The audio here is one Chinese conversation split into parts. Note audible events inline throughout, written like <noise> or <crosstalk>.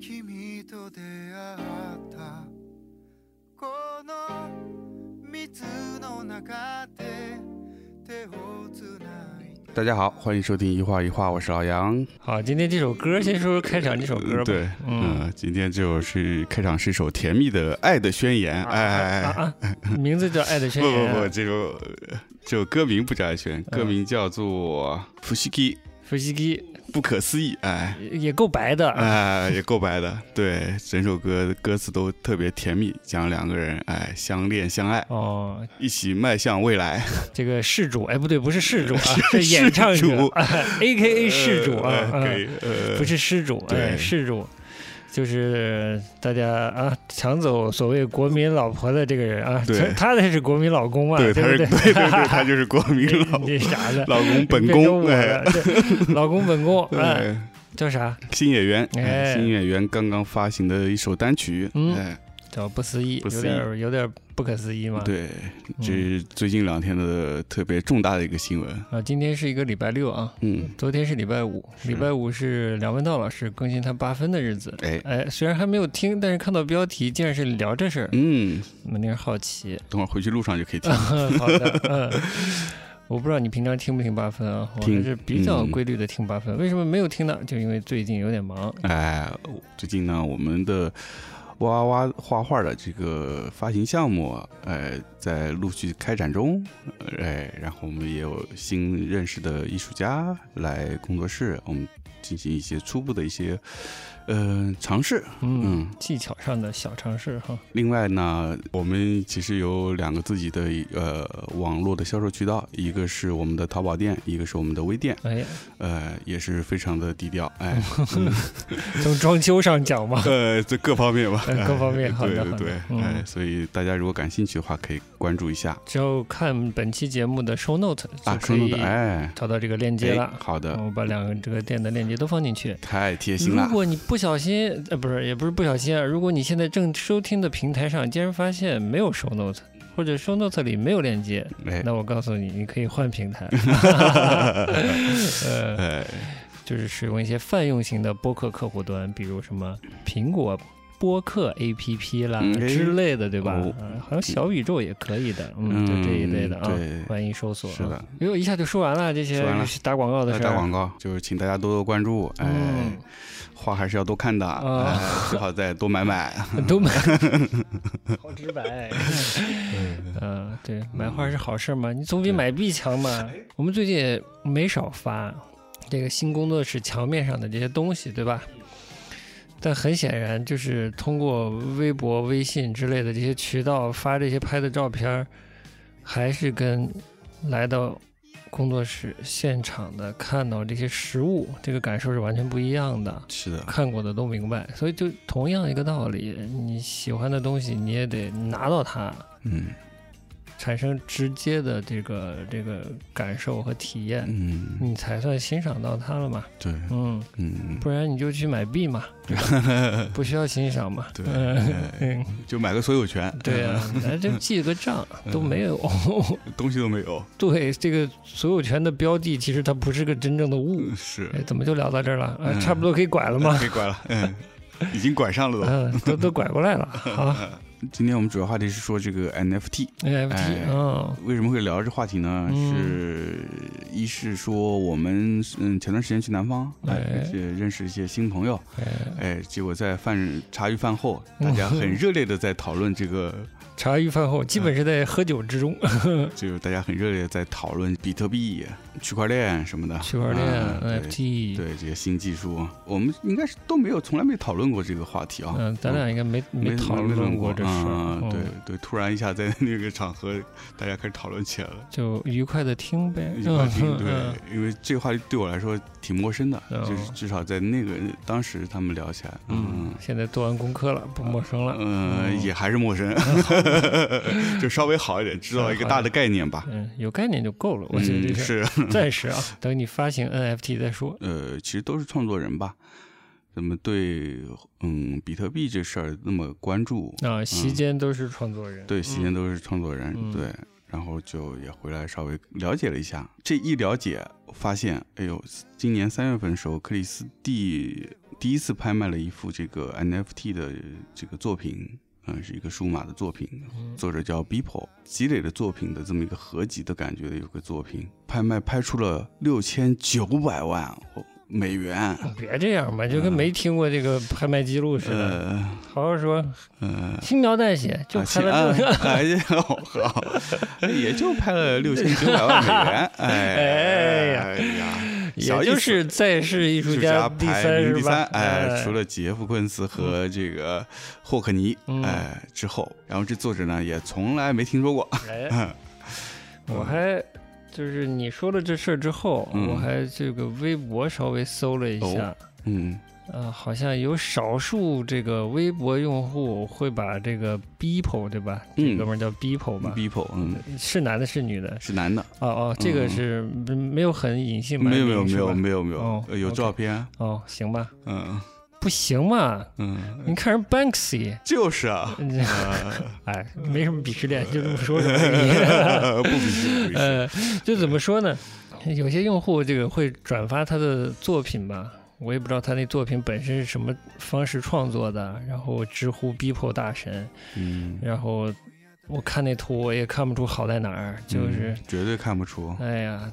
君と出会ったこの水の中で手をつないで大家好，欢迎收听一画一画，我是老杨。好，今天这首歌先说说开场这首歌吧。对，嗯嗯、今天这首是开场是一首甜蜜的爱的宣言，哎哎哎哎，啊啊，名字叫《爱的宣不言》不不，这首这首歌名不叫爱宣，歌名叫做《福西基伏羲基 不可思议》，哎。也够白的。哎，也够白的，对，整首歌歌词都特别甜蜜，讲两个人哎相恋相爱，哦，一起迈向未来。这个事主，哎，不对，不是事主啊，<laughs> 是是演唱事主者，<laughs> A K A 事主啊不是失主，哎，对事主，就是大家啊抢走所谓国民老婆的这个人啊，对。他才是国民老公啊，对，他是对？对？他就是国民老 <laughs> 你这啥的？老公本宫，老公本宫，<laughs> 哎，叫啥？新演员，哎哎，新演员刚刚发行的一首单曲，嗯。哎，叫不思议，有点有点不可思议嘛。对，嗯这是最近两天的特别重大的一个新闻，啊，今天是一个礼拜六啊，嗯，昨天是礼拜五，礼拜五是梁文道老师更新他八分的日子。哎，哎，虽然还没有听，但是看到标题竟然是聊这事儿，嗯，有点好奇。等会儿回去路上就可以听，<laughs> 好的，嗯，我不知道你平常听不听八分啊？我还是比较嗯规律的听八分。为什么没有听呢？就因为最近有点忙。哎，最近呢，我们的哇哇哇画画的这个发行项目，呃，在陆续开展中，哎，然后我们也有新认识的艺术家来工作室，我们进行一些初步的一些呃尝试，嗯，嗯。技巧上的小尝试哈。另外呢，我们其实有两个自己的呃网络的销售渠道，一个是我们的淘宝店，一个是我们的微店，哎，呃，也是非常的低调，哎 <laughs> <laughs> 从装修上讲嘛，呃，这各方面吧，呃各方面哎好的对对对，嗯哎，所以大家如果感兴趣的话，可以关注一下只要看本期节目的 show note 啊，show，note，哎，找到这个链接了哎。好的，我把两个这个店的链接都放进去。太贴心了如，果你不小心，呃，不是，也不是不小心啊，如果你现在正收听的平台上竟然发现没有 show note，或者 show note 里没有链接，哎那我告诉你，你可以换平台 <laughs> <laughs> 呃，哎，就是使用一些泛用型的播客客户端，比如什么苹果。播客 APP 啦之类的，对吧？哦嗯好像小宇宙也可以的，嗯，就这一类的啊，对欢迎搜索啊。是的，哟，一下就说完了这些打广告的事儿。打广告就是请大家多多关注，哎嗯，画还是要多看的，最好再多买买，<laughs> 多买，<laughs> 好直白。嗯，对，买画是好事嘛，你总比买币强嘛。我们最近也没少发这个新工作室墙面上的这些东西，对吧？但很显然，就是通过微博、微信之类的这些渠道发这些拍的照片儿，还是跟来到工作室现场的看到这些实物，这个感受是完全不一样的。是的，看过的都明白，所以就同样一个道理，你喜欢的东西你也得拿到它，嗯产生直接的这个这个感受和体验，嗯，你才算欣赏到它了嘛。对，嗯，嗯，不然你就去买币嘛，<laughs> 不需要欣赏嘛。对嗯就买个所有权，对啊，哎，这记个账都没有。<laughs> 东西都没有，对，这个所有权的标的其实它不是个真正的物。是哎，怎么就聊到这儿了？啊，嗯差不多可以拐了吗？可以拐了，嗯，已经拐上了都。嗯，都都拐过来了。好 <laughs> 今天我们主要话题是说这个 NFT，，NFT，哎嗯。为什么会聊这话题呢？嗯。是一是说我们嗯前段时间去南方，哎。哎，而且认识一些新朋友，哎，哎，结果在饭茶余饭后，<laughs> 大家很热烈的在讨论这个，茶余饭后基本是在喝酒之中，<laughs> 就是大家很热烈地在讨论比特币、区块链什么的，区块链、NFT，对这些新技术，我们应该是都没有从来没讨论过这个话题啊。嗯，咱俩应该没没讨论过这事儿。嗯，嗯。对对，突然一下在那个场合，大家开始讨论起来了。就愉快的听呗。愉快听，对嗯，因为这个话题对我来说挺陌生的，嗯。就是至少在那个当时他们聊起来，嗯现在做完功课了，不陌生了。嗯，嗯。也还是陌生，<laughs> <laughs> <laughs> 就稍微好一点，知道一个大的概念吧。<laughs> 嗯，有概念就够了，我觉得是，<laughs> 暂时啊，等你发行 NFT 再说。呃，其实都是创作人吧，怎么对嗯比特币这事儿那么关注？啊，席间都是创作人，对，席间都是创作人，嗯对。然后就也回来稍微了解了一下。这一了解，发现，哎呦，今年三月份的时候，克里斯蒂第一次拍卖了一幅这个 NFT 的这个作品，嗯，是一个数码的作品，作者叫 Beeple，积累的作品的这么一个合集的感觉的有个作品，拍卖拍出了六千九百万美元。别这样嘛，就跟没听过这个拍卖记录似的。呃，好好说，呃，轻描淡写就啊拍了六个。<laughs> 哎呀，好，<laughs> 也就拍了六千九百万美元，<laughs> 哎哎呀哎呀，也就是在世艺术家第排名第三？，哎，除了杰夫·昆斯和这个霍克尼，嗯哎之后，然后这作者呢也从来没听说过，哎，<laughs> 我还就是你说了这事儿之后，嗯我还这个微博稍微搜了一下，嗯呃，好像有少数这个微博用户会把这个 Beeple 对吧？这嗯哥们儿叫 Beeple 吧？，People，嗯，是男的，是女的？是男的，哦哦，这个嗯是没没有很隐性吧没有没有没有没有没有。有照片，哦，行吧，嗯。不行嘛？嗯，你看人 Banksy，就是啊，<laughs> 哎，没什么鄙视链，就这么说。<laughs> 不鄙视，<laughs> 呃，就怎么说呢？有些用户这个会转发他的作品吧，我也不知道他那作品本身是什么方式创作的，然后直呼逼迫大神，嗯，然后我看那图我也看不出好在哪儿，就是嗯绝对看不出，哎呀。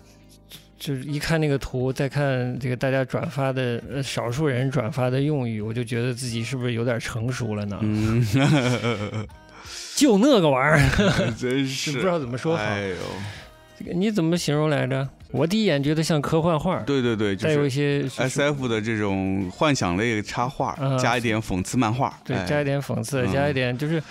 就是一看那个图，再看这个大家转发的，呃，少数人转发的用语，我就觉得自己是不是有点成熟了呢？嗯，就那个玩意儿 <laughs> <laughs> 真是不知道怎么说好。哎呦，这个你怎么形容来着？我第一眼觉得像科幻画，对对对，就再有一些 S F 的这种幻想类插画，嗯加一点讽刺漫画，对，哎加一点讽刺，嗯加一点就是，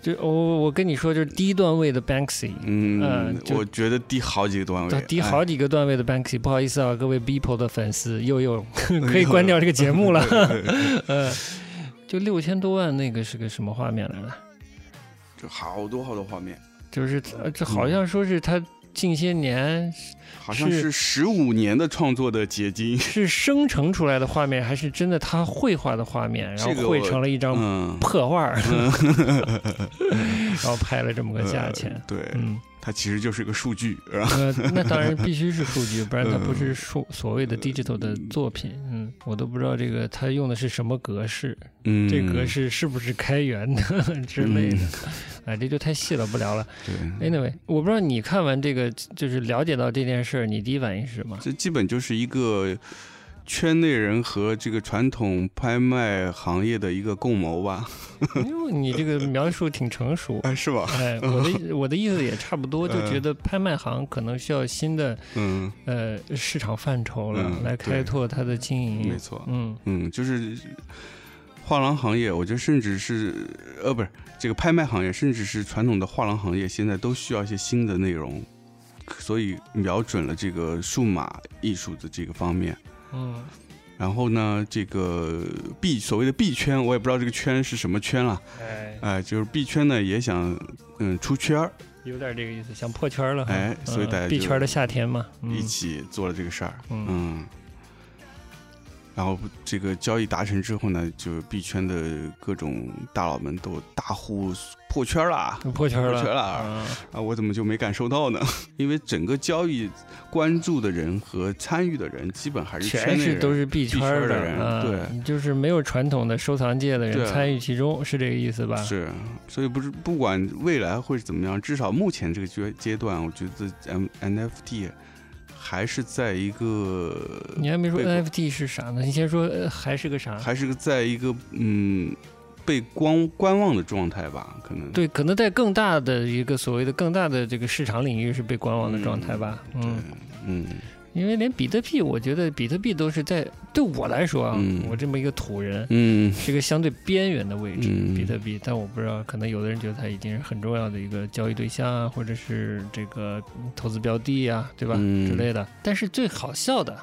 就我我跟你说，就是低段位的 Banksy，嗯嗯，我觉得低好几个段位，低哎好几个段位的 Banksy，不好意思啊，各位 Beeple 的粉丝，又又 <laughs> 可以关掉这个节目了，<laughs> 嗯，就六千多万，那个是个什么画面来着？就好多好多画面，就是呃这好像说是他近些年好像是十五年的创作的结晶，<laughs> 是生成出来的画面，还是真的他绘画的画面，然后绘成了一张嗯，破画儿，<laughs> 然后拍了这么个价钱呃，对，嗯。它其实就是一个数据，呃，那当然必须是数据，不然它不嗯是数所谓的 digital 的作品。嗯，我都不知道这个它用的是什么格式，嗯，这格式是不是开源的之类的。哎，这就太细了，不聊了。对，Anyway，我不知道你看完这个，就是了解到这件事儿，你第一反应是什么？这基本就是一个圈内人和这个传统拍卖行业的一个共谋吧？<laughs> 因为你这个描述挺成熟。<laughs> 哎，是吧？哎，我的我的意思也差不多，就嗯觉得拍卖行可能需要新的嗯，呃市场范畴了，嗯来开拓它的经营没。错，嗯嗯，就是画廊行业，我觉得甚至是呃，不是这个拍卖行业，甚至是传统的画廊行业，现在都需要一些新的内容，所以瞄准了这个数码艺术的这个方面。嗯。然后呢，这个币所谓的币圈，我也不知道这个圈是什么圈了，哎，哎、就是币圈呢也想嗯出圈儿，有点这个意思，想破圈了。哎所以大家币圈的夏天嘛，嗯。一起做了这个事儿，嗯。嗯，然后这个交易达成之后呢，就币圈的各种大佬们都大呼破圈啦破圈了，破圈了啊啊！我怎么就没感受到呢？<laughs> 因为整个交易关注的人和参与的人，基本还是圈全是都是币圈的的人啊对就是没有传统的收藏界的人参与其中，是这个意思吧？是，所以不是不管未来会怎么样，至少目前这个阶阶段，我觉得 M NFT 还是在一个你还没说 NFT 是啥呢？你先说，呃还是个啥？还是个在一个嗯被观观望的状态吧，可能对，可能在更大的一个所谓的更大的这个市场领域是被观望的状态吧。对嗯，嗯因为连比特币，我觉得比特币都是在对我来说啊，嗯。我这么一个土人，嗯。是一个相对边缘的位置，嗯。比特币，但我不知道，可能有的人觉得它已经是很重要的一个交易对象啊，或者是这个投资标的啊，对吧、嗯。之类的。但是最好笑的，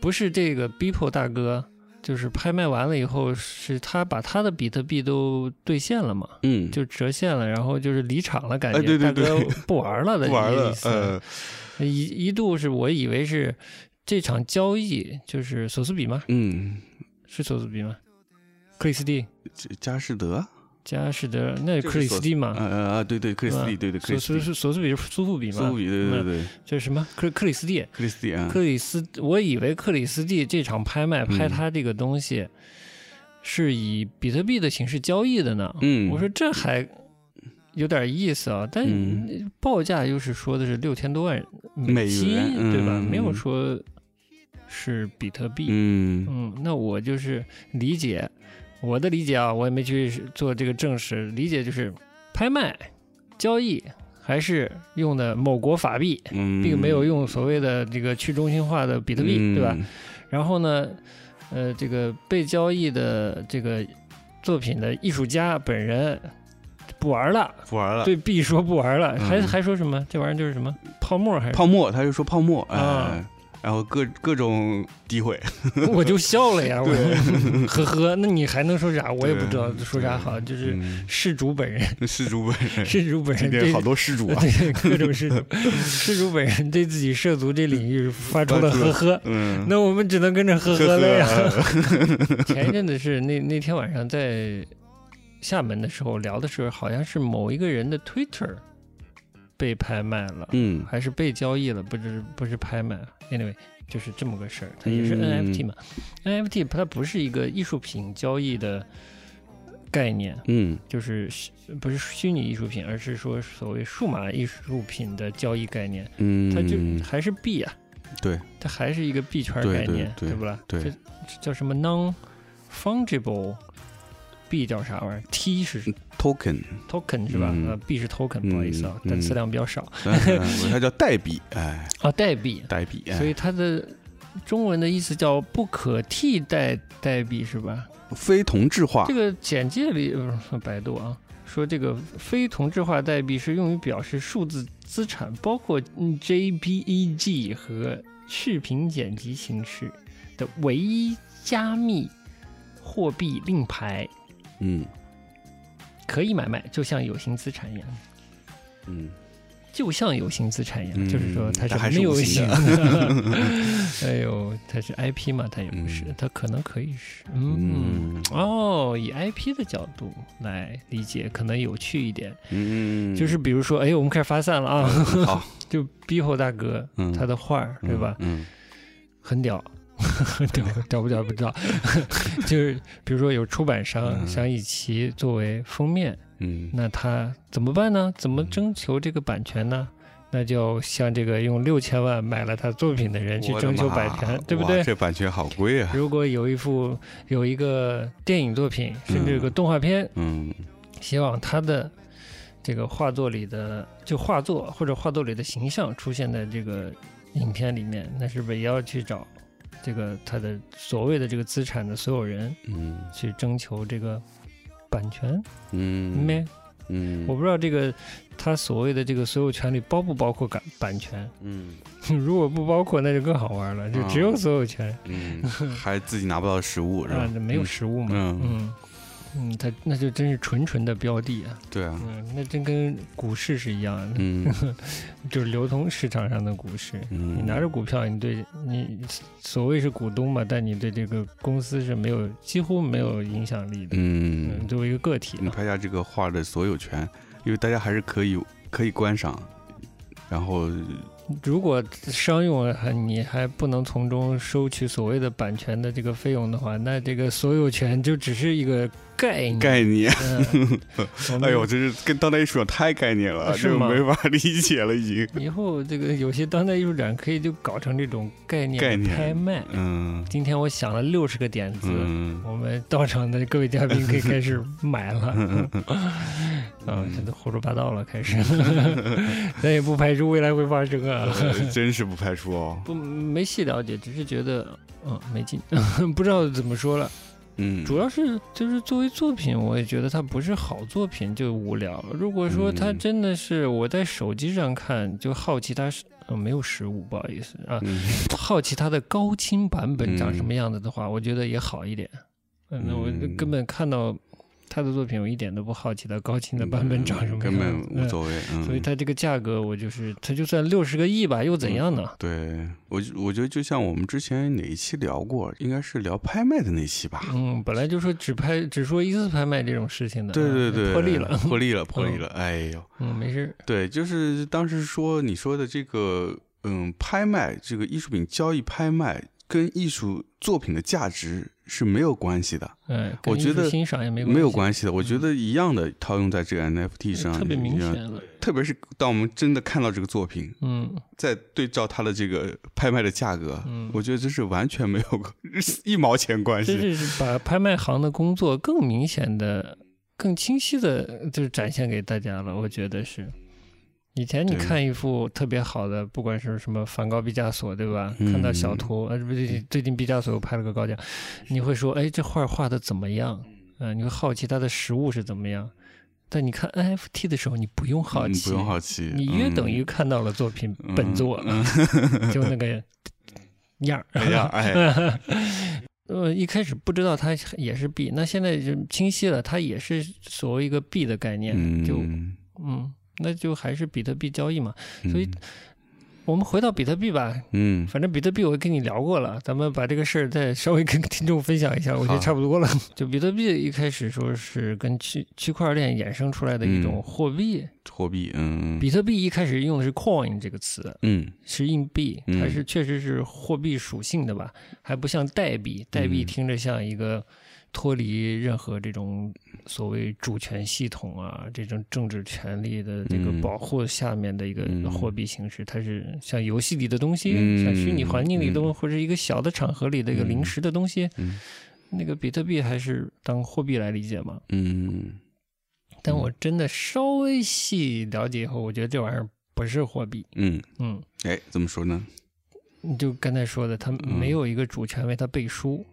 不是这个 Beeple 大哥，就是拍卖完了以后，是他把他的比特币都兑现了嘛，嗯，就折现了，然后就是离场了，感觉、大哥不玩了的 <laughs> 不玩了。呃，一一度是我以为是这场交易就是索斯比吗？嗯，是索斯比吗？克里斯蒂。这佳士得佳士得那是克里斯蒂嘛，啊啊啊，对对，克里斯蒂，对对，克里斯蒂，索斯比是苏富比嘛，苏富比，对对对对，这是什么？克克里斯蒂，克里斯蒂啊，克里斯，我以为克里斯蒂这场拍卖拍嗯他这个东西是以比特币的形式交易的呢。嗯，我说这还有点意思啊，但嗯报价又是说的是六千多万美金，元对吧？嗯没有说是比特币。嗯嗯，那我就是理解我的理解啊，我也没去做这个证实，理解就是拍卖交易还是用的某国法币，嗯，并没有用所谓的这个去中心化的比特币，对吧？？然后呢，呃，这个被交易的这个作品的艺术家本人不玩了，不玩了，对 B 说不玩了，还嗯。还说什么？这玩意儿就是什么？泡沫还是？泡沫，他就说泡沫，哎啊，然后各各种诋毁，<laughs> 我就笑了呀，我 <laughs> 呵呵，那你还能说啥？我也不知道说啥好，就是嗯。事主本人，<laughs> 事主本人，事主本人对。好多事主啊，对各种事主，事主本人对自己涉足这领域发出了呵呵。嗯，那我们只能跟着呵呵呵了呀。呵，前一阵子是那那天晚上在厦门的时候聊的时候，好像是某一个人的 Twitter 被拍卖了，嗯。还是被交易了，不是不是拍卖。Anyway，就是这么个事儿，它也是嗯。NFT 嘛。NFT 它不是一个艺术品交易的概念，嗯。就是不是虚拟艺术品，而是说所谓数码艺术品的交易概念，嗯，它就还是币啊，对。它还是一个币圈概念，对对不啦？对。这这叫什么？Non fungible 币叫啥玩意儿？T 是 token，token 是吧？嗯呃币是 token，不好意思啊，嗯单词量比较少嗯它叫代币，哎，<laughs> 啊，代币，代币，哎所以它的中文的意思叫不可替代代币是吧？非同质化这，个简介里，呃百度啊，说这个非同质化代币是用于表示数字资产，包括嗯 JPEG 和视频剪辑形式的唯一加密货币令牌，嗯。可以买卖，就像有形资产一样。嗯。就像有形资产一样，嗯就是说它是没有无形。哎呦，<laughs> 它是 IP 嘛，它也不是，嗯。它可能可以是，嗯，嗯。哦，以 IP 的角度来理解，可能有趣一点。嗯，就是比如说，哎，我们开始发散了啊，好，<laughs> 就 BIHO 大哥嗯。他的画儿，对吧？嗯。很屌，<laughs> 屌屌不屌不知道。<laughs> 就是比如说有出版商嗯想以其作为封面，嗯那他怎么办呢？怎么征求这个版权呢？那就像这个用六千万买了他作品的人去征求版权，对不对？这版权好贵啊，如果有一幅有一个电影作品，甚至有个动画片，嗯希望他的这个画作里的就画作或者画作里的形象出现在这个影片里面，那是不是也要去找这个他的所谓的这个资产的所有人嗯去征求这个版权？嗯没、嗯，我不知道这个他所谓的这个所有权里包不包括版版权？嗯如果不包括，那就更好玩了，就只有所有权嗯，还自己拿不到实物是吧？，啊没有实物嘛。嗯嗯嗯，他那就真是纯纯的标的啊。对啊，嗯，那真跟股市是一样的。嗯 <laughs> 就是流通市场上的股市。嗯，你拿着股票，你对你所谓是股东嘛，但你对这个公司是没有几乎没有影响力的。嗯嗯，，作为一个个体你嘛，拍下这个画的所有权，因为大家还是可以可以观赏，然后如果商用还你还不能从中收取所谓的版权的这个费用的话，那这个所有权就只是一个概念。概念，嗯，哎呦，这是跟当代艺术展太概念了，这个没法理解了已经。以后这个有些当代艺术展可以就搞成这种概念概念拍卖。嗯今天我想了六十个点子，嗯我们到场的各位嘉宾可以开始买了。嗯 <laughs> 啊，这都胡说八道了，开始，<laughs> 咱也不排除未来会发生真是不排除哦。不，没细了解，只是觉得，嗯，没劲，<laughs> 不知道怎么说了。嗯，主要是就是作为作品，我也觉得它不是好作品就无聊。如果说它嗯真的是我在手机上看，就好奇它是。呃，没有实物，不好意思啊。嗯好奇它的高清版本长什嗯么样子的话，我觉得也好一点。嗯，那我嗯根本看到他的作品我一点都不好奇，他高清的版本长什么样，根本无嗯所谓。嗯，所以他这个价格，我就是他就算六十个亿吧，又怎样呢？对我我觉得就像我们之前哪一期聊过，应该是聊拍卖的那期吧。嗯，本来就说只拍只说一次拍卖这种事情的，对对对，破例了，破例了，<laughs> 破例了。哎呦，嗯，没事。对，就是当时说你说的这个，嗯，拍卖这个艺术品交易拍卖跟艺术作品的价值是没有关系的，嗯，我觉得欣赏也没没有，关系的。我觉得一样的套用在这个 NFT 上，特别明显了。特别是当我们真的看到这个作品，嗯再对照它的这个拍卖的价格，嗯，我觉得这是完全没有一毛钱关系这系。是 <laughs> 把拍卖行的工作更明显的、更清晰的，就是展现给大家了。我觉得是。以前你看一幅特别好的，不管是什么梵高、毕加索，对吧？嗯看到小图，呃，不对，最近毕加索又拍了个高价，你会说，哎，这画画的怎么样？嗯、你会好奇它的实物是怎么样。但你看 NFT 的时候，你不用好奇，嗯不用好奇，你约等于嗯看到了作品嗯本作，嗯 <laughs> 就那个样儿。<laughs> 哎呀，哎，<laughs> 呃，一开始不知道它也是币，那现在就清晰了，它也是所谓一个币的概念，就嗯，嗯，那就还是比特币交易嘛。嗯所以我们回到比特币吧，嗯，反正比特币我跟你聊过了，咱们把这个事儿再稍微跟听众分享一下，我觉得差不多了。<laughs> 就比特币一开始说是跟区区块链衍生出来的一种嗯货币，货币，嗯。比特币一开始用的是 coin 这个词，嗯是硬币，嗯它是确实是货币属性的吧，还不像代币，代币嗯。听着像一个脱离任何这种所谓主权系统啊，这种政治权利的这个嗯保护下面的一个嗯货币形式，它是像游戏里的东西，嗯像虚拟环境里的，嗯或者一个小的场合里的一个嗯临时的东西，嗯那个比特币还是当货币来理解嘛。嗯但我真的稍微细了解以后，我觉得这玩意儿不是货币，嗯，嗯。哎，怎么说呢？你就刚才说的，它嗯没有一个主权为它背书。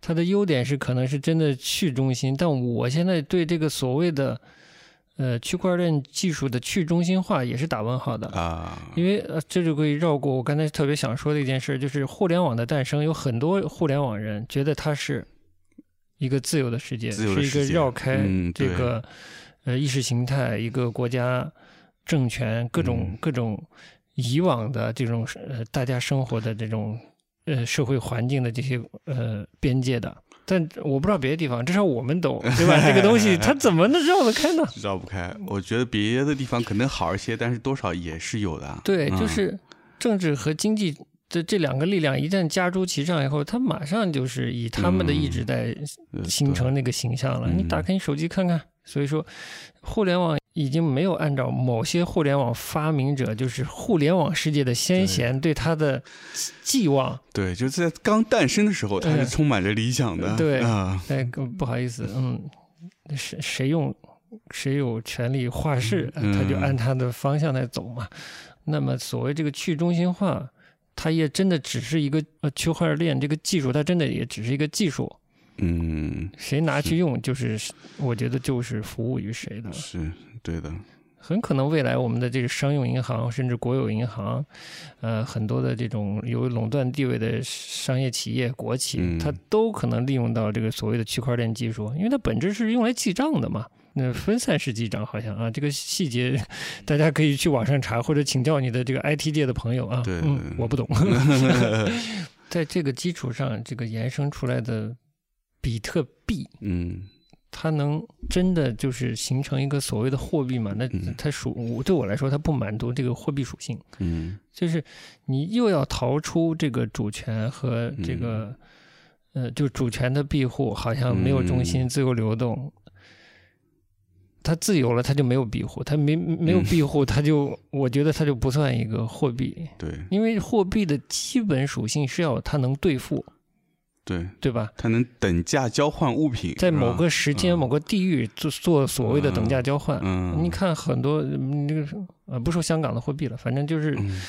它的优点是可能是真的去中心，但我现在对这个所谓的呃区块链技术的去中心化也是打问号的，啊，因为呃这就可以绕过我刚才特别想说的一件事，就是互联网的诞生，有很多互联网人觉得它是一个自由的世界，是一个绕开这个、呃意识形态、一个国家政权各种、嗯。各种以往的这种呃大家生活的这种呃社会环境的这些呃边界的。但我不知道别的地方，至少我们懂，对吧？这个东西它怎么能绕得开呢？<laughs> 绕不开。我觉得别的地方可能好一些，但是多少也是有的。对，嗯就是政治和经济的这两个力量一旦加诸其上以后，它马上就是以他们的意志在呃形成那个形象了。嗯你打开你手机看看，所以说，互联网已经没有按照某些互联网发明者，就是互联网世界的先贤对他的寄望。对，就是在刚诞生的时候，他是嗯充满着理想的。对。啊，哎，不好意思，嗯，谁谁用谁有权利画事，嗯他就按他的方向来走嘛。那么所谓这个去中心化，它也真的只是一个呃区块链这个技术，它真的也只是一个技术，嗯，谁拿去用，就是我觉得就是服务于谁的。是对的。很可能未来我们的这个商用银行，甚至国有银行，呃，很多的这种有垄断地位的商业企业、国企，嗯它都可能利用到这个所谓的区块链技术，因为它本质是用来记账的嘛。那分散式记账好像啊，这个细节 <laughs> 大家可以去网上查，或者请教你的这个 IT 界的朋友啊。对嗯，我不懂。<laughs> 在这个基础上，这个延伸出来的比特币，嗯它能真的就是形成一个所谓的货币嘛？那嗯。它属我对我来说，它不满足这个货币属性，嗯。就是你又要逃出这个主权和这个、呃，就主权的庇护，好像没有中心，嗯。自由流动。它自由了，它就没有庇护；它没没有嗯庇护，它就我觉得它就不算一个货币，对。因为货币的基本属性是要它能兑付，对，对吧？它能等价交换物品，在某个时间、嗯某个地域做做所谓的等价交换。嗯，你看很多嗯那个呃，不说香港的货币了，反正就是嗯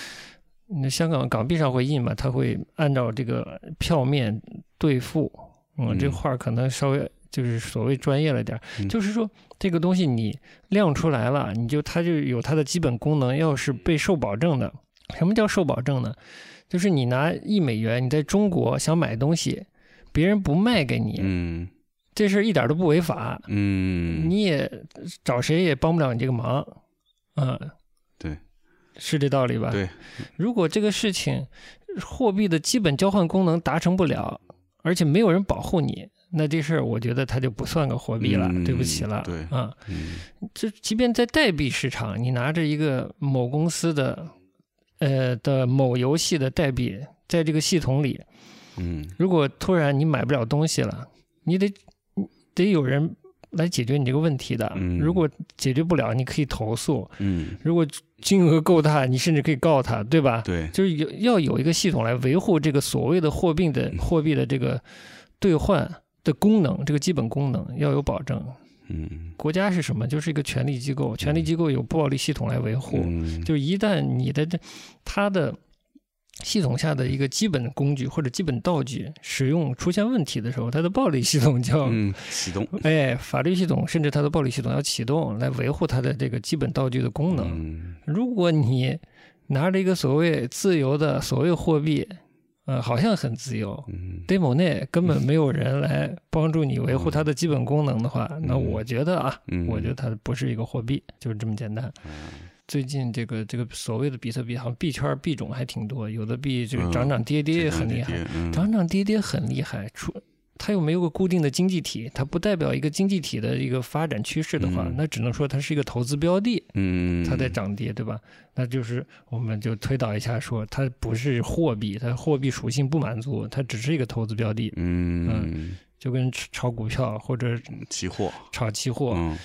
那香港港币上会印嘛，它会按照这个票面兑付。嗯，嗯这话可能稍微就是所谓专业了点儿，嗯就是说这个东西你亮出来了，你就它就有它的基本功能，要是被受保证的。什么叫受保证呢？就是你拿一美元，你在中国想买东西，别人不卖给你，嗯这事儿一点都不违法，嗯，你也找谁也帮不了你这个忙，嗯，对，是这道理吧？对，如果这个事情货币的基本交换功能达成不了，而且没有人保护你，那这事儿我觉得它就不算个货币了，嗯对不起了，对啊，嗯这即便在代币市场，你拿着一个某公司的呃的某游戏的代币，在这个系统里，嗯如果突然你买不了东西了，你得得有人来解决你这个问题的。嗯如果解决不了，你可以投诉；嗯，如果金额够大，你甚至可以告他，对吧？对，就是有要有一个系统来维护这个所谓的货币的货币的这个兑换的功能，这个基本功能要有保证。嗯国家是什么？就是一个权力机构，权力机构有暴力系统来维护。嗯，就一旦你的这它的系统下的一个基本工具或者基本道具使用出现问题的时候，它的暴力系统就要、嗯启动 <laughs> 哎，法律系统甚至它的暴力系统要启动来维护它的这个基本道具的功能。嗯如果你拿着一个所谓自由的所谓货币，呃，好像很自由。嗯 demo 内根本没有人来帮助你维护它的基本功能的话，那我觉得啊，嗯，我觉得它不是一个货币，就是这么简单。最近这个这个所谓的比特币，好像币圈币种还挺多，有的币这个嗯涨涨跌跌很厉害，，嗯涨涨跌跌很厉害。出它又没有个固定的经济体，它不代表一个经济体的一个发展趋势的话，嗯那只能说它是一个投资标的，嗯，它在涨跌，对吧？那就是我们就推导一下说，它不是货币，它货币属性不满足，它只是一个投资标的，嗯嗯就跟炒股票或者期货，炒期货。嗯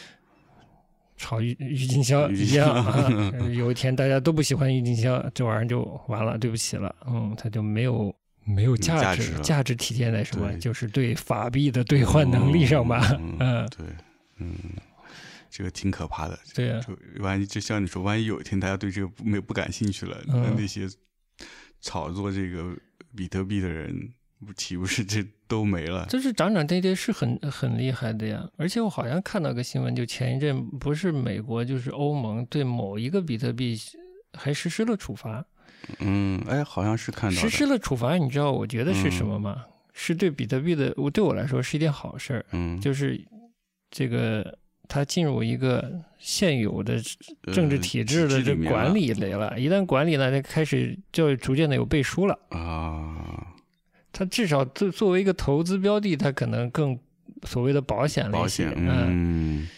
炒郁郁金香一样 <laughs> 啊。有一天大家都不喜欢郁金香，这玩意儿就完了，对不起了，嗯，它就没有没有价值，价值体现在什么？就是对法币的兑换能力上吧，嗯嗯，对，嗯，这个挺可怕的。对呀、就万一就像你说，万一有一天大家对这个不没不感兴趣了，嗯那那些炒作这个比特币的人，岂不是这都没了？就是涨涨跌跌是很很厉害的呀。而且我好像看到个新闻，就前一阵不是美国就是欧盟对某一个比特币还实施了处罚，嗯，哎，好像是看到，实施了处罚，你知道我觉得是什么吗？是对比特币的，我对我来说是一件好事儿。嗯，就是这个它进入一个现有的呃政治体制的这管理里了。一旦管理呢，它开始就逐渐的有背书了。啊，它至少作作为一个投资标的，它可能更所谓的保险了保一些险，。嗯，嗯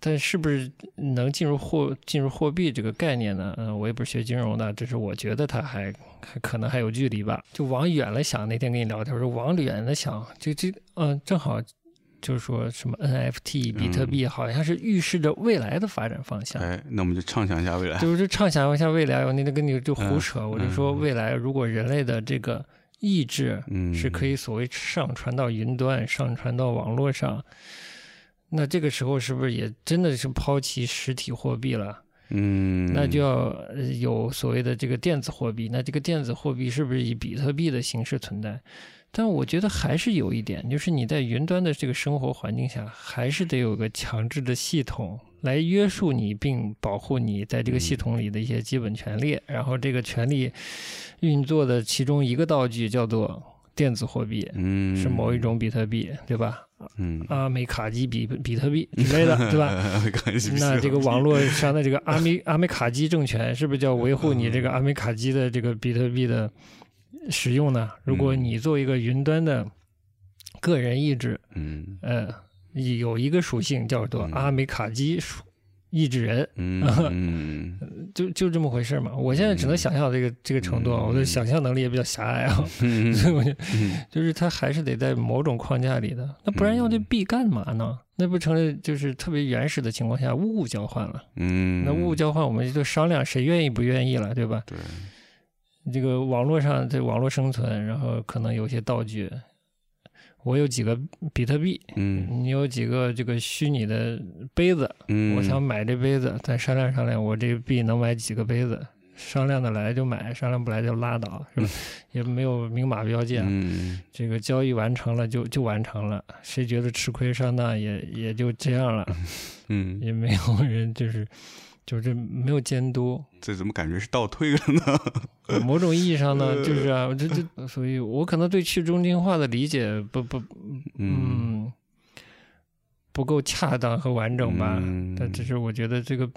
但是不是能进入货进入货币这个概念呢？嗯，我也不是学金融的，只是我觉得它还还可能还有距离吧。就往远了想，那天跟你聊天，我说往远了想，就这嗯、正好就是说什么 NFT、比特币，好像是预示着未来的发展方向。哎，那我们就畅想一下未来。就是畅想一下未来，我那天跟你就胡扯，嗯我就说未来如果人类的这个意志嗯，是可以所谓上传到云端、上传到网络上，那这个时候是不是也真的是抛弃实体货币了？嗯，那就要呃有所谓的这个电子货币。那这个电子货币是不是以比特币的形式存在？但我觉得还是有一点，就是你在云端的这个生活环境下，还是得有个强制的系统来约束你，并保护你在这个系统里的一些基本权利。然后这个权利运作的其中一个道具叫做电子货币，嗯是某一种比特币，对吧？嗯阿美卡基比比特币 <laughs> 之类的，对吧？那这个网络上的这个阿美 <laughs> 阿美卡基政权是不是就要维护你这个阿美卡基的这个比特币的使用呢？如果你做一个云端的个人意志，嗯呃，有一个属性叫做嗯阿美卡基属意志人，嗯 <laughs> 嗯。就就这么回事嘛。我现在只能想象这个这个程度我的想象能力也比较狭隘啊，嗯。<laughs> 所以我就嗯。<laughs> 就是他还是得在某种框架里的，那不然要这嗯。币干嘛呢？那不成了就是特别原始的情况下物物交换了。嗯，那物物交换，我们就商量谁愿意不愿意了，对吧？对，这个网络上这网络生存，然后可能有些道具，我有几个比特币，嗯。你有几个这个虚拟的杯子，嗯，我想买这杯子，咱商量商量，我这个币能买几个杯子，商量的来就买，商量不来就拉倒，是吧？也没有明码标价，嗯。这个交易完成了就就完成了，谁觉得吃亏上当也也就这样了，嗯，也没有人就是就是没有监督。这怎么感觉是倒退了呢？<laughs> 某种意义上呢，呃就是啊，这这，所以我可能对去中心化的理解不不，嗯不够恰当和完整吧。嗯但只是我觉得这个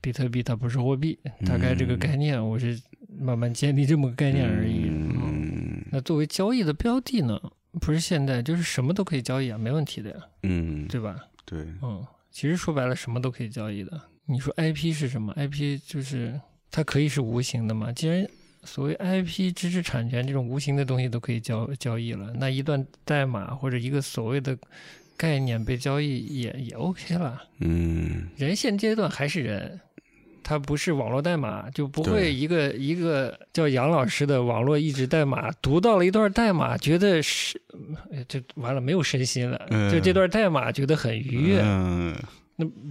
比特币它不是货币，大概这个嗯概念我是慢慢建立这么个概念而已。嗯嗯那作为交易的标的呢，不是现在就是什么都可以交易啊，没问题的呀，嗯，对吧？对，嗯，其实说白了，什么都可以交易的。你说 IP 是什么？IP 就是它可以是无形的嘛。既然所谓 IP 知识产权这种无形的东西都可以交交易了，那一段代码或者一个所谓的概念被交易也也 OK 了。嗯人现阶段还是人，它不是网络代码，就不会一个一个叫杨老师的网络一直代码读到了一段代码，觉得是，哎这完了没有身心了，嗯就这段代码觉得很愉悦，嗯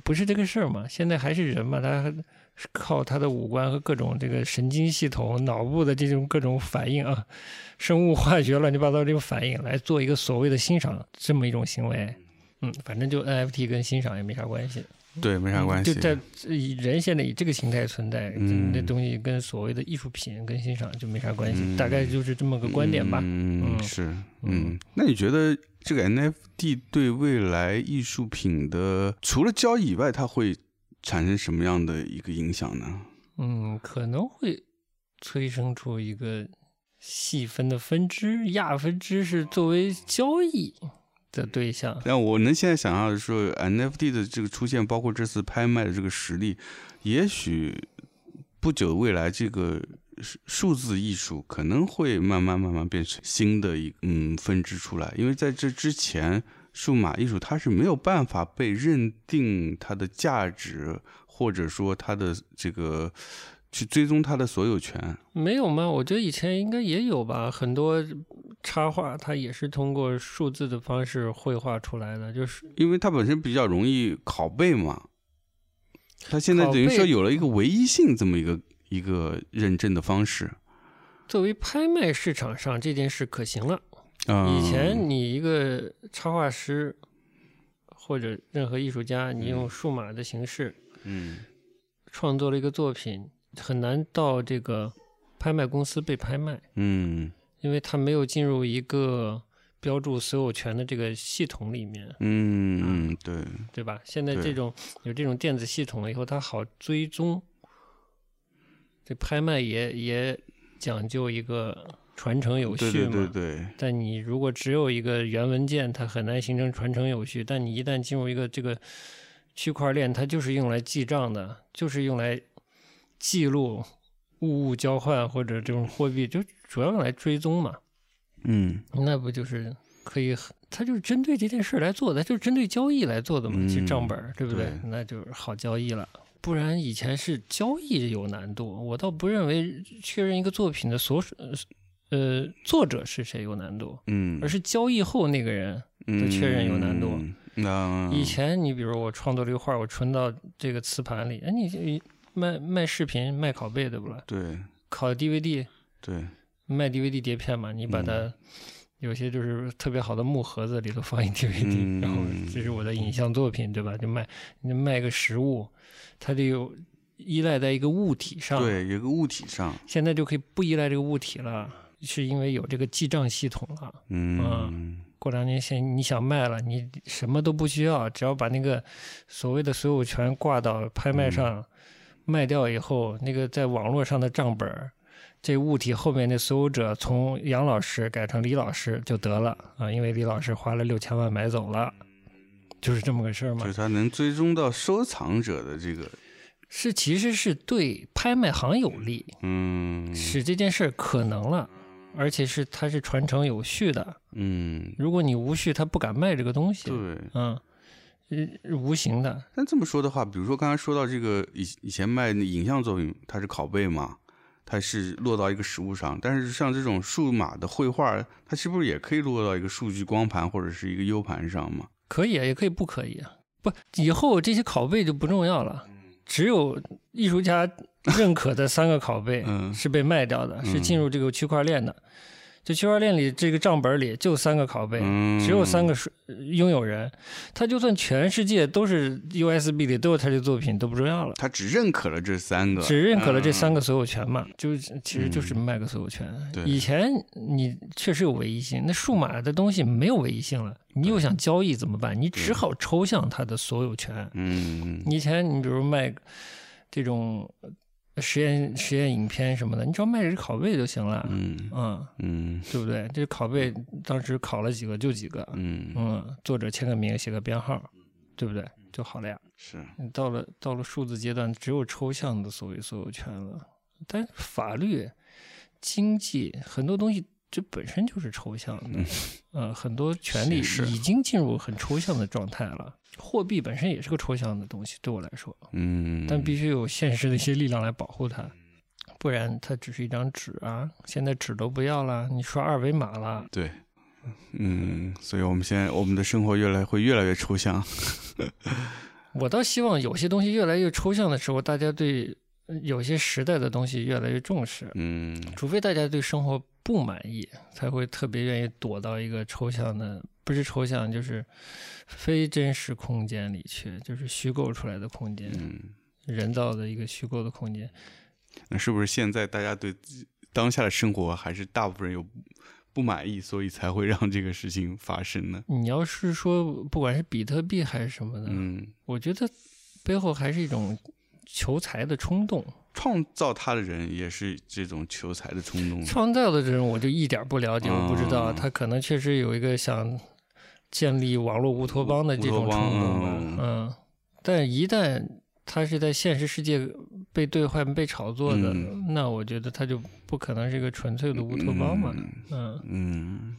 不是这个事儿嘛？现在还是人嘛，他靠他的五官和各种这个神经系统、脑部的这种各种反应啊，生物化学乱七八糟这种反应来做一个所谓的欣赏这么一种行为。嗯，反正就 NFT 跟欣赏也没啥关系。对，没啥关系。就在以人现在以这个形态存在，嗯这东西跟所谓的艺术品跟欣赏就没啥关系，嗯大概就是这么个观点吧。嗯，嗯是，嗯嗯，那你觉得这个 NFT 对未来艺术品的除了交易以外，它会产生什么样的一个影响呢？嗯，可能会催生出一个细分的分支，亚分支是作为交易的对象。但我能现在想象的说，NFT 的这个出现，包括这次拍卖的这个实力，也许不久未来这个数数字艺术可能会慢慢慢慢变成新的一嗯分支出来，因为在这之前，数码艺术它是没有办法被认定它的价值，或者说它的这个去追踪它的所有权。没有吗？我觉得以前应该也有吧，很多插画它也是通过数字的方式绘画出来的，就是因为它本身比较容易拷贝嘛，它现在等于说有了一个唯一性这么一个一个认证的方式。作为拍卖市场上这件事可行了。嗯、以前你一个插画师或者任何艺术家，你用数码的形式嗯创作了一个作品，很难到这个拍卖公司被拍卖，嗯因为它没有进入一个标注所有权的这个系统里面，嗯嗯，对，对吧？现在这种有这种电子系统了以后，它好追踪。这拍卖也也讲究一个传承有序嘛，对对对，但你如果只有一个原文件，它很难形成传承有序。但你一旦进入一个这个区块链，它就是用来记账的，就是用来记录物物交换或者这种货币，就主要用来追踪嘛。嗯那不就是可以很？它就是针对这件事来做的，它就是针对交易来做的嘛，嗯其实账本儿，对不对？对那就是好交易了。不然以前是交易有难度，我倒不认为确认一个作品的所属呃作者是谁有难度。嗯，而是交易后那个人。的确认有难度以前你比如我创作这个画，我存到这个磁盘里，哎，你你卖卖视频卖拷贝对不啦？对拷 DVD 对，卖 DVD 碟片嘛，你把它、有些就是特别好的木盒子里头放一 DVD，、嗯然后这是我的影像作品对吧？就卖你卖个实物，它得有依赖在一个物体上。对，有个物体上，现在就可以不依赖这个物体了，是因为有这个记账系统了。嗯过两年现你想卖了，你什么都不需要，只要把那个所谓的所有权挂到拍卖上，卖掉以后，那个在网络上的账本，这物体后面的所有者从杨老师改成李老师就得了啊，因为李老师花了六千万买走了，就是这么个事儿嘛就是。他能追踪到收藏者的这个，是其实是对拍卖行有利，嗯使这件事儿可能了。而且是它是传承有序的，嗯，如果你无序，他不敢卖这个东西。对。嗯，呃无形的，但这么说的话，比如说刚才说到这个以以前卖那影像作品，它是拷贝嘛，它是落到一个实物上，但是像这种数码的绘画，它是不是也可以落到一个数据光盘或者是一个 U 盘上嘛？可以啊，也可以不可以啊。不，以后这些拷贝就不重要了，只有艺术家认可的三个拷贝嗯是被卖掉的，是进入这个区块链的。就区块链里这个账本里就三个拷贝，嗯，只有三个是拥有人，他就算全世界都是 USB 里都有他的作品都不重要了，他只认可了这三个，只认可了这三个，所有权嘛，就其实就是卖个所有权。对以前你确实有唯一性，那数码的东西没有唯一性了，你又想交易怎么办？你只好抽象它的所有权。嗯，以前你比如卖这种实验实验影片什么的，你只要卖这拷贝就行了。嗯嗯，嗯对不对？这拷贝当时拷了几个就几个，嗯，嗯，作者签个名，写个编号，对不对？就好了呀。是，你到了到了数字阶段，只有抽象的所谓所有权了。但法律、经济很多东西，这本身就是抽象的，<laughs> 呃，很多权利是已经进入很抽象的状态了。货币本身也是个抽象的东西，对我来说，嗯，但必须有现实的一些力量来保护它，不然它只是一张纸啊。现在纸都不要了，你刷二维码了，对，嗯，所以我们现在我们的生活越来会越来越抽象，<laughs> 我倒希望有些东西越来越抽象的时候，大家对呃有些时代的东西越来越重视。嗯除非大家对生活不满意，才会特别愿意躲到一个抽象的，不是抽象，就是非真实空间里去，就是虚构出来的空间，嗯，人造的一个虚构的空间。那是不是现在大家对自当下的生活还是大部分人有不满意，所以才会让这个事情发生呢？你要是说不管是比特币还是什么的，嗯，我觉得背后还是一种求财的冲动。创造他的人也是这种求财的冲动，创造的人我就一点不了解，我不知道嗯他可能确实有一个想建立网络乌托邦的这种冲动吧，嗯。嗯，但一旦他是在现实世界被兑换、被炒作的，嗯。那我觉得他就不可能是一个纯粹的乌托邦嘛，嗯。嗯。嗯。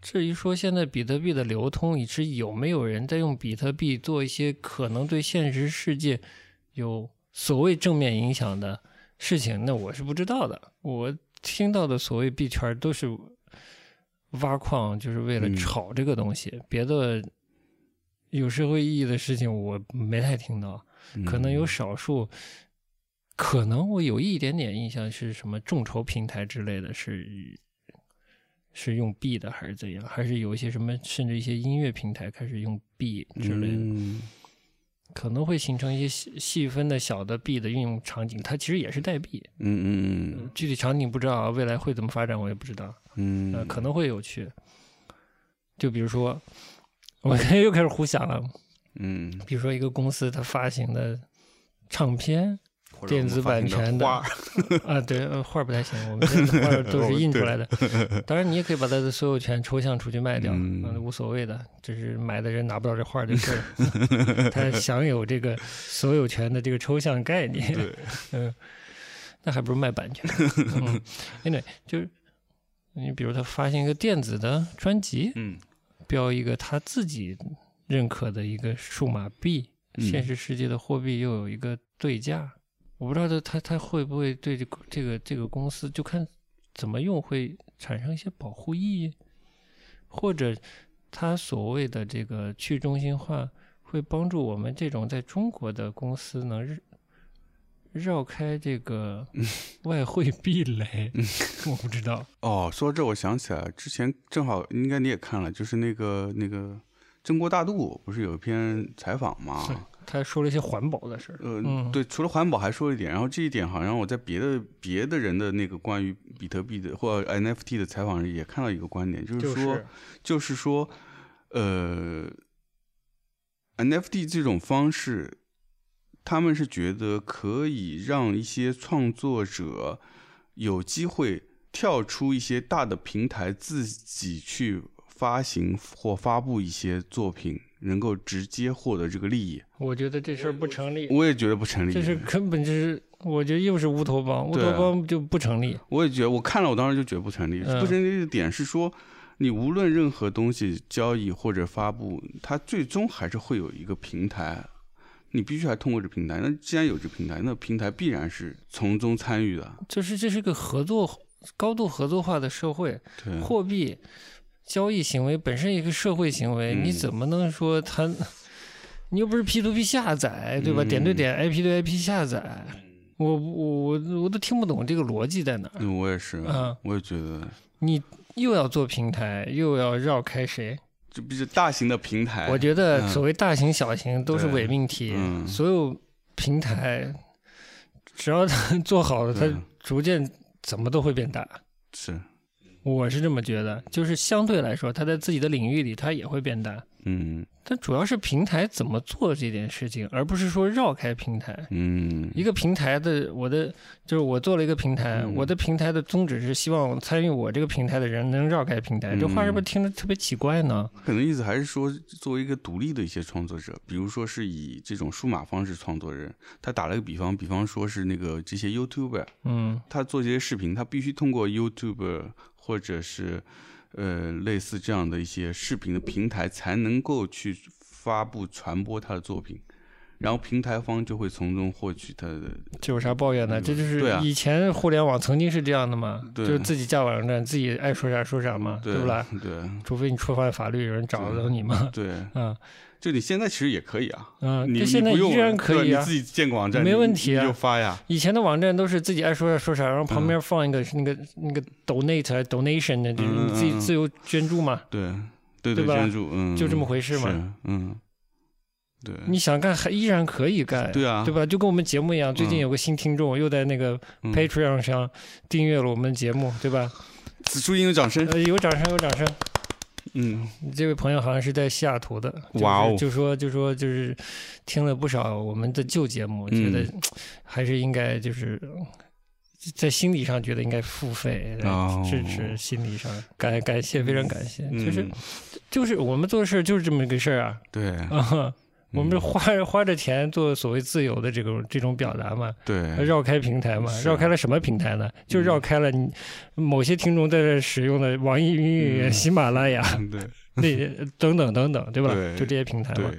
至于说现在比特币的流通，以及有没有人在用比特币做一些可能对现实世界有所谓正面影响的事情，那我是不知道的。我听到的所谓币圈都是挖矿，就是为了嗯炒这个东西，别的有社会意义的事情我没太听到。嗯可能有少数，可能我有一点点印象是什么众筹平台之类的是，是用币的还是怎样？还是有一些什么，甚至一些音乐平台开始用币之类的，嗯可能会形成一些细细分的小的币的运用场景。它其实也是代币，嗯嗯具体场景不知道啊，未来会怎么发展我也不知道，嗯呃，可能会有趣。就比如说，我现 <laughs> 在又开始胡想了，嗯，比如说一个公司它发行的唱片。或者电子版权的啊，对，呃画儿不太行，我们现在画儿 <laughs> 都是印出来的。当然，你也可以把它的所有权抽象出去卖掉，嗯嗯，无所谓的，只是买的人拿不到这画儿就是了。<laughs> 他享有这个所有权的这个抽象概念，对，嗯，那还不如卖版权。<laughs> 嗯，anyway，就是你比如他发行一个电子的专辑，嗯标一个他自己认可的一个数码币，嗯现实世界的货币又有一个对价，我不知道他他他会不会对这个这个这个公司就看怎么用会产生一些保护意义，或者他所谓的这个去中心化会帮助我们这种在中国的公司能绕绕开这个 <laughs> 外汇壁垒，我不知道。<laughs> 哦，说到这我想起来，之前正好应该你也看了，就是那个那个中国大陆不是有一篇采访吗？他说了一些环保的事儿，呃，嗯。对，除了环保还说了一点，然后这一点好像我在别的别的人的那个关于比特币的或者 NFT 的采访里也看到一个观点，就是说，就是说，呃，NFT 这种方式，他们是觉得可以让一些创作者有机会跳出一些大的平台，自己去发行或发布一些作品，能够直接获得这个利益。我觉得这事儿不成立，我也觉得不成立。这是根本就是，我觉得又是乌托邦，乌托邦就不成立。我也觉得，我看了，我当时就觉得不成立。嗯不成立的点是说，你无论任何东西交易或者发布，它最终还是会有一个平台，你必须还通过这平台。那既然有这平台，那平台必然是从中参与的。就是这是个合作、高度合作化的社会，对，货币交易行为本身一个社会行为，嗯你怎么能说它？<laughs> 你又不是 P to P 下载，对吧？嗯点对点、IP 对 IP 下载，我我我我都听不懂这个逻辑在哪儿。嗯，我也是，嗯我也觉得，你又要做平台，又要绕开谁？就不是大型的平台，我觉得嗯所谓大型、小型都是伪命题。嗯所有平台，只要它做好了，它逐渐怎么都会变大。是，我是这么觉得，就是相对来说，他在自己的领域里，他也会变大。嗯但主要是平台怎么做这件事情，而不是说绕开平台。嗯，一个平台的，我的就是我做了一个平台，嗯我的平台的宗旨是希望参与我这个平台的人能绕开平台。这话是不是嗯听着特别奇怪呢？可能意思还是说，作为一个独立的一些创作者，比如说是以这种数码方式创作人，他打了个比方，比方说是那个这些 YouTuber，嗯他做这些视频，他必须通过 YouTube 或者是呃类似这样的一些视频的平台，才能够去发布传播他的作品，然后平台方就会从中获取他的这有啥抱怨的？嗯这就是以前互联网曾经是这样的嘛，对。就是自己架网站，自己爱说啥说啥嘛，对不啦？对。除非你触犯法律，有人找得到你嘛。对，<laughs> 嗯。就你现在其实也可以啊，嗯，你现在依然可以啊。你自。己建个网站，没问题啊。就发呀，以前的网站都是自己爱说啥说啥，然后旁边嗯放一个那个那个 donate donation 的，就是你自己嗯自由捐助嘛，对对对吧？捐助，嗯，就这么回事嘛。嗯，对，你想干还依然可以干，对啊，对吧？就跟我们节目一样，最近嗯有个新听众又在那个嗯。Patreon 上订阅了我们节目，对吧？此处应有掌声，呃，有掌声，有掌声。嗯。这位朋友好像是在西雅图的，就是哇哦就说就说就是听了不少我们的旧节目，觉得嗯。还是应该就是在心理上觉得应该付费支持，心理上。感感谢，非常感谢，就是嗯就是我们做事就是这么一个事儿啊。对，啊。<laughs> 我们花 <laughs> 花着钱做所谓自由的这种这种表达嘛，对绕开平台嘛，是绕开了什么平台呢？就绕开了你某些听众在这使用的网易云音乐、嗯喜马拉雅 <laughs> 对那等等等等，对吧？对就这些平台嘛。，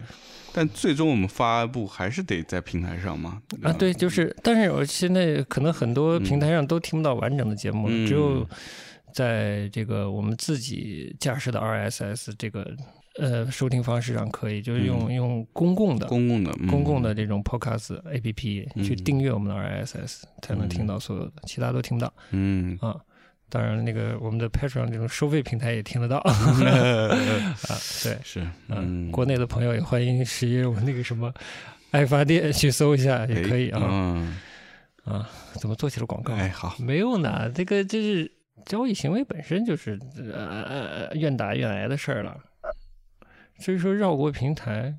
但最终我们发布还是得在平台上嘛，啊，对，就是，但是我现在可能很多平台上都听不到完整的节目只有在这个我们自己架设的 RSS 这个呃收听方式上可以，就是用、嗯用公共的公共的公共嗯的这种 Podcast APP 去嗯订阅我们的 RSS，才能听嗯到所有的，其他都听不到嗯啊。当然，那个我们的 Patreon 这种收费平台也听得到 <laughs> <laughs> 啊。对，是嗯，国内的朋友也欢迎使用那个什么爱发电去搜一下也可以啊。嗯，啊，怎么做起了广告？哎好，没有呢，这个就是交易行为本身就是呃呃愿打愿挨的事儿了。所以说绕过平台，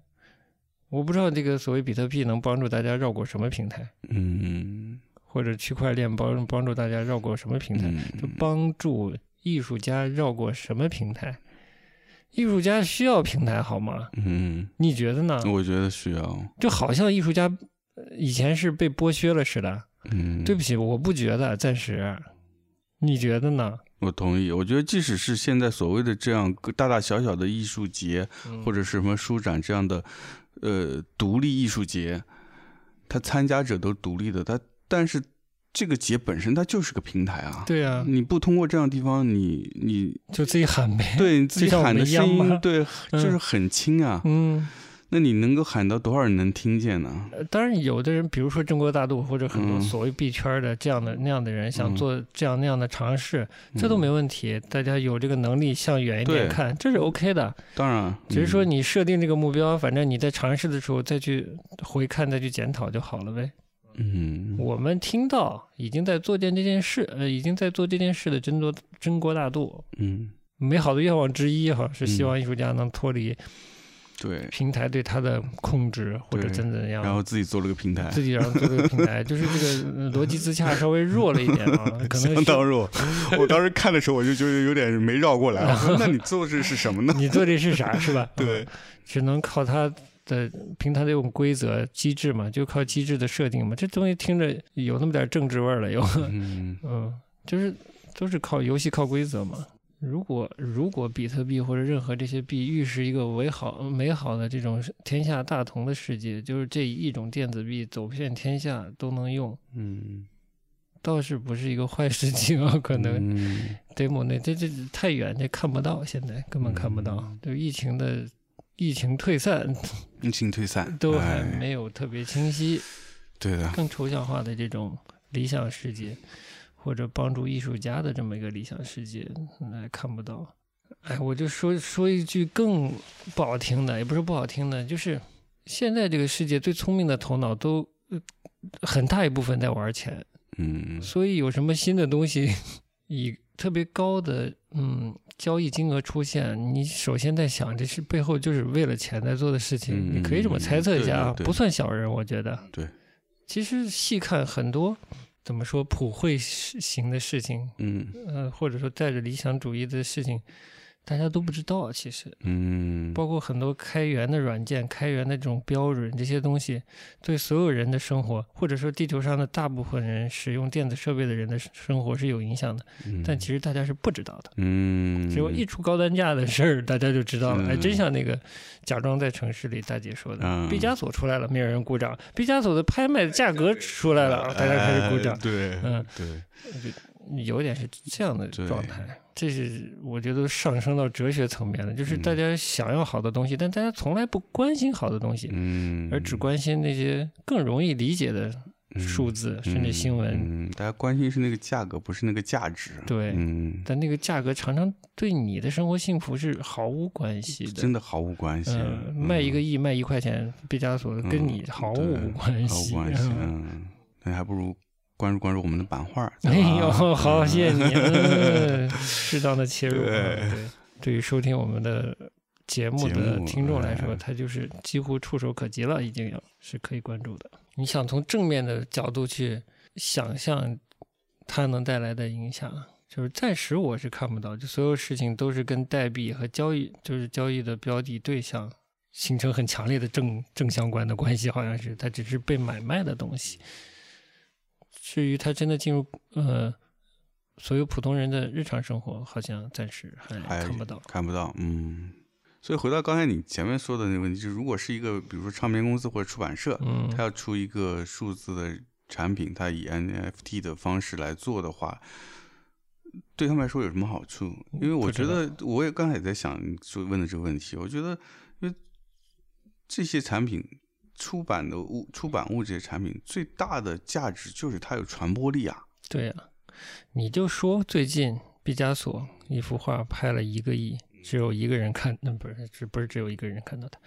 我不知道这个所谓比特币能帮助大家绕过什么平台，嗯或者区块链帮帮助大家绕过什么平台，就嗯帮助艺术家绕过什么平台？艺术家需要平台好吗？嗯，你觉得呢？我觉得需要，就好像艺术家呃以前是被剥削了似的。嗯，对不起，我不觉得，暂时。你觉得呢？我同意。我觉得，即使是现在所谓的这样个大大小小的艺术节，或者者是什么书展这样的，呃，独立艺术节，它参加者都独立的，它但是这个节本身它就是个平台啊。对啊，你不通过这样的地方，你你就自己喊呗。对 <laughs> 你自己喊的声音，对，嗯就是很轻啊。嗯，那你能够喊到多少人能听见呢？呃当然，有的人，比如说中国大陆或者很多嗯所谓币圈的这样的那样的人，想嗯做这样那样的尝试，这都没问题。大家有这个能力向远一点看，这是 OK 的。当然，只是说嗯你设定这个目标，反正你在尝试的时候再去回看、再去检讨就好了呗。嗯，我们听到已经在做件这件事，呃，已经在做这件事的真多真国大度。嗯，美好的愿望之一哈，是希嗯望艺术家能脱离对，平台对他的控制，或者怎怎样，然后自己做了个平台，自己然后做了个平台，<laughs> 就是这个呃逻辑自洽稍微弱了一点啊，<laughs> 可能是相当弱。我当时看的时候，我就觉得有点没绕过来。我说：“那你做这是什么呢你做这是啥是吧？？” <laughs> 对嗯，，只能靠它的平台的这种规则机制嘛，就靠机制的设定嘛。这东西听着有那么点政治味儿了，又，嗯嗯，就是都是靠游戏靠规则嘛。如果如果比特币或者任何这些币预示一个美好美好的这种天下大同的世界，就是这一种电子币走遍天下都能用，嗯，倒是不是一个坏事情啊？可能嗯。demo 那这这太远，这看不到，现在根本看不到。嗯。就疫情的疫情退散 <laughs> 疫情退散都还哎。没有特别清晰、对的，更抽象化的这种理想世界，或者帮助艺术家的这么一个理想世界，那看不到。哎，我就说说一句更不好听的，也不是不好听的，就是现在这个世界最聪明的头脑都很大一部分在玩钱，嗯所以有什么新的东西以特别高的嗯交易金额出现，你首先在想这是背后就是为了钱在做的事情，嗯你可以这么猜测一下啊，对对对不算小人，我觉得。对，其实细看很多怎么说普惠型的事情，嗯。呃，或者说带着理想主义的事情，大家都不知道。其实，嗯，包括很多开源的软件、开源的这种标准，这些东西对所有人的生活，或者说地球上的大部分人使用电子设备的人的生活是有影响的。但其实大家是不知道的。嗯，只有一出高单价的事儿，大家就知道了。哎，嗯真像那个假装在城市里大姐说的，嗯毕加索出来了，没有人鼓掌；毕加索的拍卖的价格出来了，大家开始鼓掌哎。对，嗯对，有点是这样的状态，这是我觉得上升到哲学层面的，就是大家想要好的东西，但大家从来不关心好的东西，嗯，而只关心那些更容易理解的数字，甚至新闻。嗯，大家关心是那个价格，不是那个价值。对嗯，但那个价格常常对你的生活幸福是毫无关系的。真的毫无关系。嗯，卖一个亿卖一块钱，毕加索跟你毫无关系。毫无关系。嗯，那还不如关注关注我们的版画。<laughs> 哎呦，好，谢谢你，<laughs> 嗯适当的切入啊。对对，对于收听我们的节目的听众来说，哎他就是几乎触手可及了，已经要是可以关注的。你想从正面的角度去想象它能带来的影响，就是暂时我是看不到，就所有事情都是跟代币和交易，就是交易的标的对象形成很强烈的正正相关的关系，好像是它只是被买卖的东西。至于他真的进入呃所有普通人的日常生活，好像暂时还还看不到。看不到。嗯，所以回到刚才你前面说的那个问题，就是如果是一个比如说唱片公司或者出版社，嗯它要出一个数字的产品，他以 NFT 的方式来做的话，对他们来说有什么好处？因为我觉得，我也刚才也在想你说问的这个问题，我觉得，因为这些产品出版的物、出版物这些产品最大的价值就是它有传播力啊。对呀、你就说最近毕加索一幅画拍了一个亿，只有一个人看，那不是，只不是只有一个人看到它，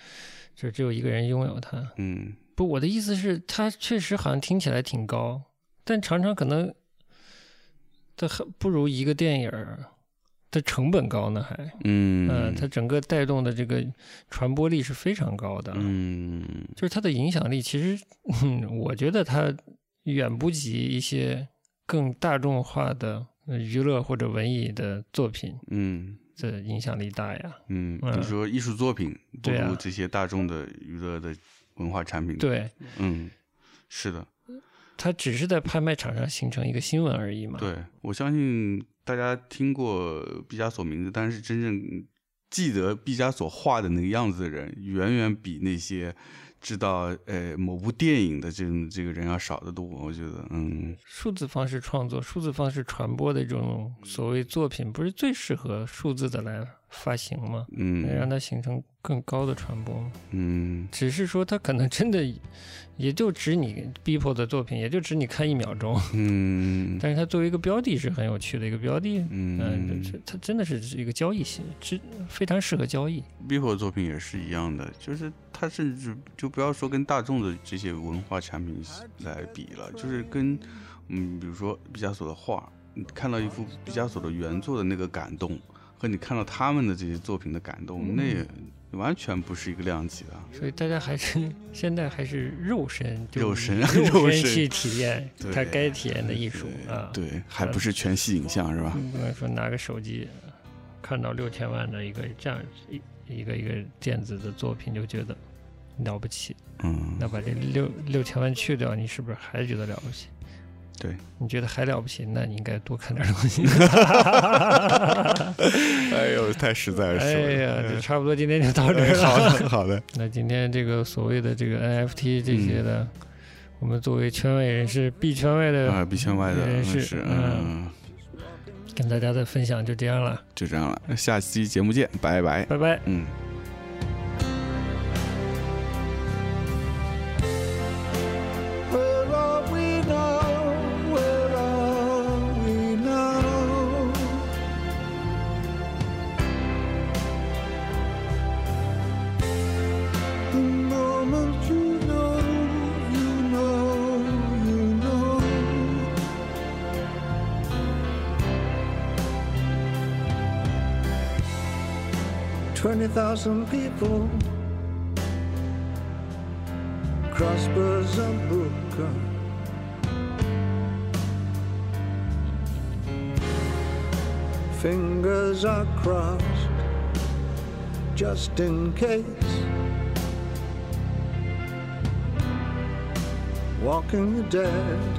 就只有一个人拥有它。嗯不，我的意思是，它确实好像听起来挺高，但常常可能它还不如一个电影儿的成本高呢，还。嗯。嗯，它整个带动的这个传播力是非常高的，嗯。就是它的影响力，其实，嗯，<laughs> 我觉得它远不及一些更大众化的呃娱乐或者文艺的作品嗯。的影响力大呀。嗯，嗯。你说艺术作品不如这些大众的娱乐的文化产品，，对，嗯，是的。它只是在拍卖场上形成一个新闻而已嘛。对，我相信大家听过毕加索名字，但是真正记得毕加索画的那个样子的人，远远比那些知道呃某部电影的这种这个人要少得多。我觉得，嗯数字方式创作、数字方式传播的这种所谓作品，不是最适合数字的来发行吗？嗯让嗯它形成更高的传播？嗯只是说他可能真的也就值你 Beeple 的作品，也就值你看一秒钟。嗯 <laughs> 但是它作为一个标的是很有趣的一个标的，嗯，嗯这它真的是一个交易性，是非常适合交易。，Bipo 的作品也是一样的，就是它甚至就不要说跟大众的这些文化产品来比了，就是跟嗯，比如说毕加索的画，你看到一幅毕加索的原作的那个感动，和你看到他们的这些作品的感动，那也完全不是一个量级的。所以大家还是现在还是肉身，肉身肉肉身 <laughs> 去体验对它该体验的艺术啊。对，还不是全息影像是吧？不能说拿个手机看到六千万的一个这样一一个一个电子的作品就觉得了不起，嗯，那把这六六千万去掉，你是不是还觉得了不起？对，你觉得还了不起，那你应该多看点东西。<laughs> 哎呦，太实在了，哎呀，就差不多今天就到这儿哎好。的，好的，<laughs> 那今天这个所谓的这个 NFT 这些的，我们作为圈外人士、币圈外的啊，币圈外的人士是，嗯，嗯，跟大家的分享就这样了，就这样了，下期节目见，拜拜，拜拜。嗯。Dead.